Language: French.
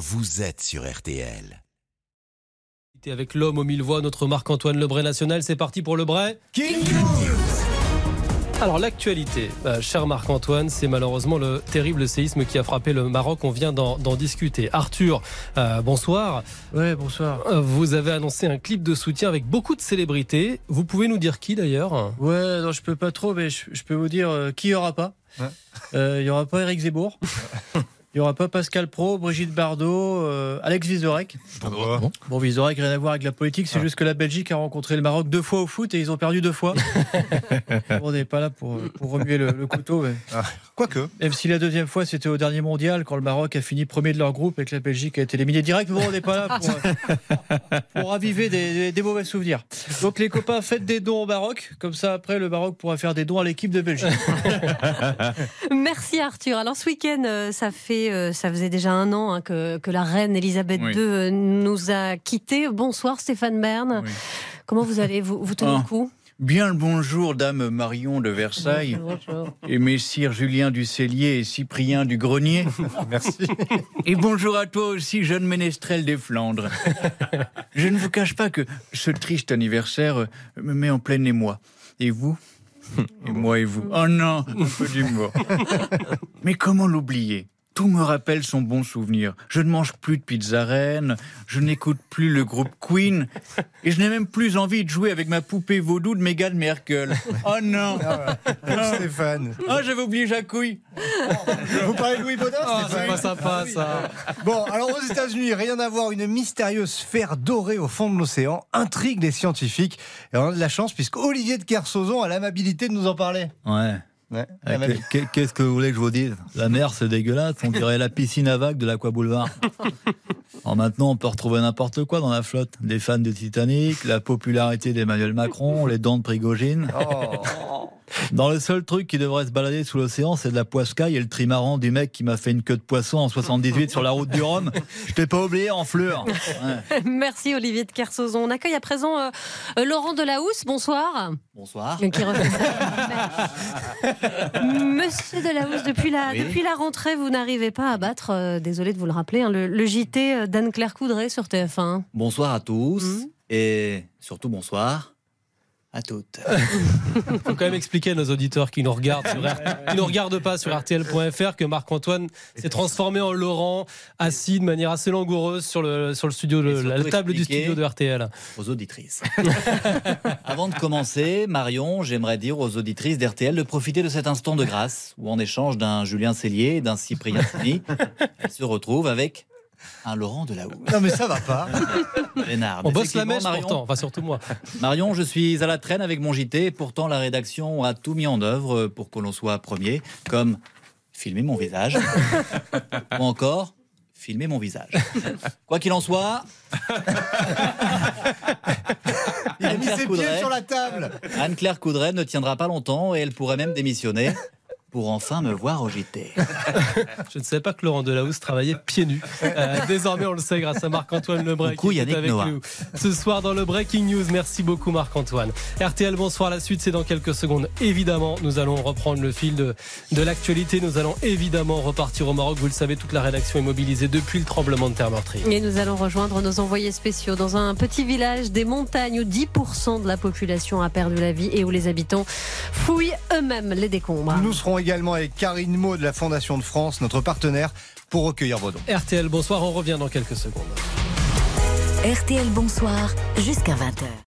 vous êtes sur RTL. Avec l'homme aux mille voix, notre Marc-Antoine Lebray national, c'est parti pour Lebray. King Alors l'actualité, euh, cher Marc-Antoine, c'est malheureusement le terrible séisme qui a frappé le Maroc. On vient d'en discuter. Arthur, euh, bonsoir. Ouais, bonsoir. Euh, Vous avez annoncé un clip de soutien avec beaucoup de célébrités. Vous pouvez nous dire qui d'ailleurs Ouais, non, je peux pas trop, mais je, je peux vous dire euh, qui y aura pas. Euh, Il y aura pas Eric Zemmour. Il y aura pas Pascal Pro, Brigitte Bardot, euh, Alex Vizorek. Bon, Vizorek, rien à voir avec la politique, c'est juste que la Belgique a rencontré le Maroc deux fois au foot et ils ont perdu deux fois. on n'est pas là pour, pour remuer le, le couteau. mais- Quoique. Même si la deuxième fois c'était au dernier mondial, quand le Maroc a fini premier de leur groupe et que la Belgique a été éliminée direct, bon, on n'est pas là pour, euh, pour raviver des, des- des mauvais souvenirs. Donc les copains, faites des dons au Maroc, comme ça après le Maroc pourra faire des dons à l'équipe de Belgique. Merci Arthur. Alors ce week-end, euh, ça fait, euh, ça faisait déjà un an hein, que, que la reine Elisabeth Oui. II euh, nous a quittés. Bonsoir Stéphane Bern. Oui. Comment vous allez vous, vous tenez Ah. le coup? Bien le bonjour, dame Marion de Versailles, Bonjour. et messire Julien du Cellier et Cyprien du Grenier. Merci. Et bonjour à toi aussi, jeune ménestrel des Flandres. Je ne vous cache pas que ce triste anniversaire euh, me met en plein émoi. Et vous? Et moi et vous Oh non, un peu d'humour. Mais comment l'oublier? Tout me rappelle son bon souvenir. Je ne mange plus de pizza reine, je n'écoute plus le groupe Queen, et je n'ai même plus envie de jouer avec ma poupée vaudou de Meghan Merkel. Oh non Pour Stéphane. Oh, j'avais oublié Jacouille Vous parlez de Louis Baudin, Ah, c'est pas sympa ça. Bon, alors aux États-Unis, rien à voir, une mystérieuse sphère dorée au fond de l'océan intrigue les scientifiques. Et on a de la chance puisque Olivier de Kersauzon a l'amabilité de nous en parler. Ouais. Ouais, Euh, qu'est- Qu'est-ce que vous voulez que je vous dise? La mer, c'est dégueulasse. On dirait la piscine à vagues de l'Aqua Boulevard. Alors maintenant, on peut retrouver n'importe quoi dans la flotte. Des fans de Titanic, la popularité d'Emmanuel Macron, les dents de Prigogine. Oh. Dans le seul truc qui devrait se balader sous l'océan, c'est de la poiscaille et le trimaran du mec qui m'a fait une queue de poisson en 78 sur la route du Rhum. Je t'ai pas oublié en fleur. Ouais. Merci Olivier de Kersauzon. On accueille à présent euh, euh, Laurent Delahousse. Bonsoir. Bonsoir. Qui refait ça. Monsieur Delahousse, depuis la, Oui. depuis la rentrée, vous n'arrivez pas à battre, euh, désolé de vous le rappeler, hein, le, le JT euh, d'Anne-Claire Coudray sur TF1. Bonsoir à tous. Mhm. Et surtout bonsoir à toutes. Il faut quand même expliquer à nos auditeurs qui nous regardent, sur R- qui nous regardent pas sur RTL.fr que Marc-Antoine s'est transformé en Laurent, assis de manière assez langoureuse sur le, sur le studio, la table du studio de RTL. aux auditrices. Avant de commencer, Marion, j'aimerais dire aux auditrices d'RTL de profiter de cet instant de grâce où, en échange d'un Julien Cellier et d'un Cyprien Sini, elles se retrouvent avec un Laurent Delahousse. Non mais ça va pas. Vénard. On Mais bosse la mèche Marion, pourtant, enfin surtout moi. Marion, je suis à la traîne avec mon JT. Pourtant, la rédaction a tout mis en œuvre pour que l'on soit premier, comme filmer mon visage ou encore filmer mon visage. Quoi qu'il en soit, Il a mis Anne-Claire ses pieds Coudray. sur la table. Anne-Claire Coudray ne tiendra pas longtemps et elle pourrait même démissionner pour enfin me voir au JT. Je ne savais pas que Laurent Delahousse travaillait pieds nus. Euh, désormais, on le sait grâce à Marc-Antoine Lebrec Coucou, qui est Yannick avec Noah. nous ce soir dans le Breaking News. Merci beaucoup Marc-Antoine. RTL, bonsoir. La suite, c'est dans quelques secondes. Évidemment, nous allons reprendre le fil de, de l'actualité. Nous allons évidemment repartir au Maroc. Vous le savez, toute la rédaction est mobilisée depuis le tremblement de terre meurtrier. Et nous allons rejoindre nos envoyés spéciaux dans un petit village des montagnes où 10% de la population a perdu la vie et où les habitants fouillent eux-mêmes les décombres. Nous serons également avec Karine Maud de la Fondation de France, notre partenaire, pour recueillir vos dons. RTL, bonsoir. On revient dans quelques secondes. RTL Bonsoir jusqu'à 20h.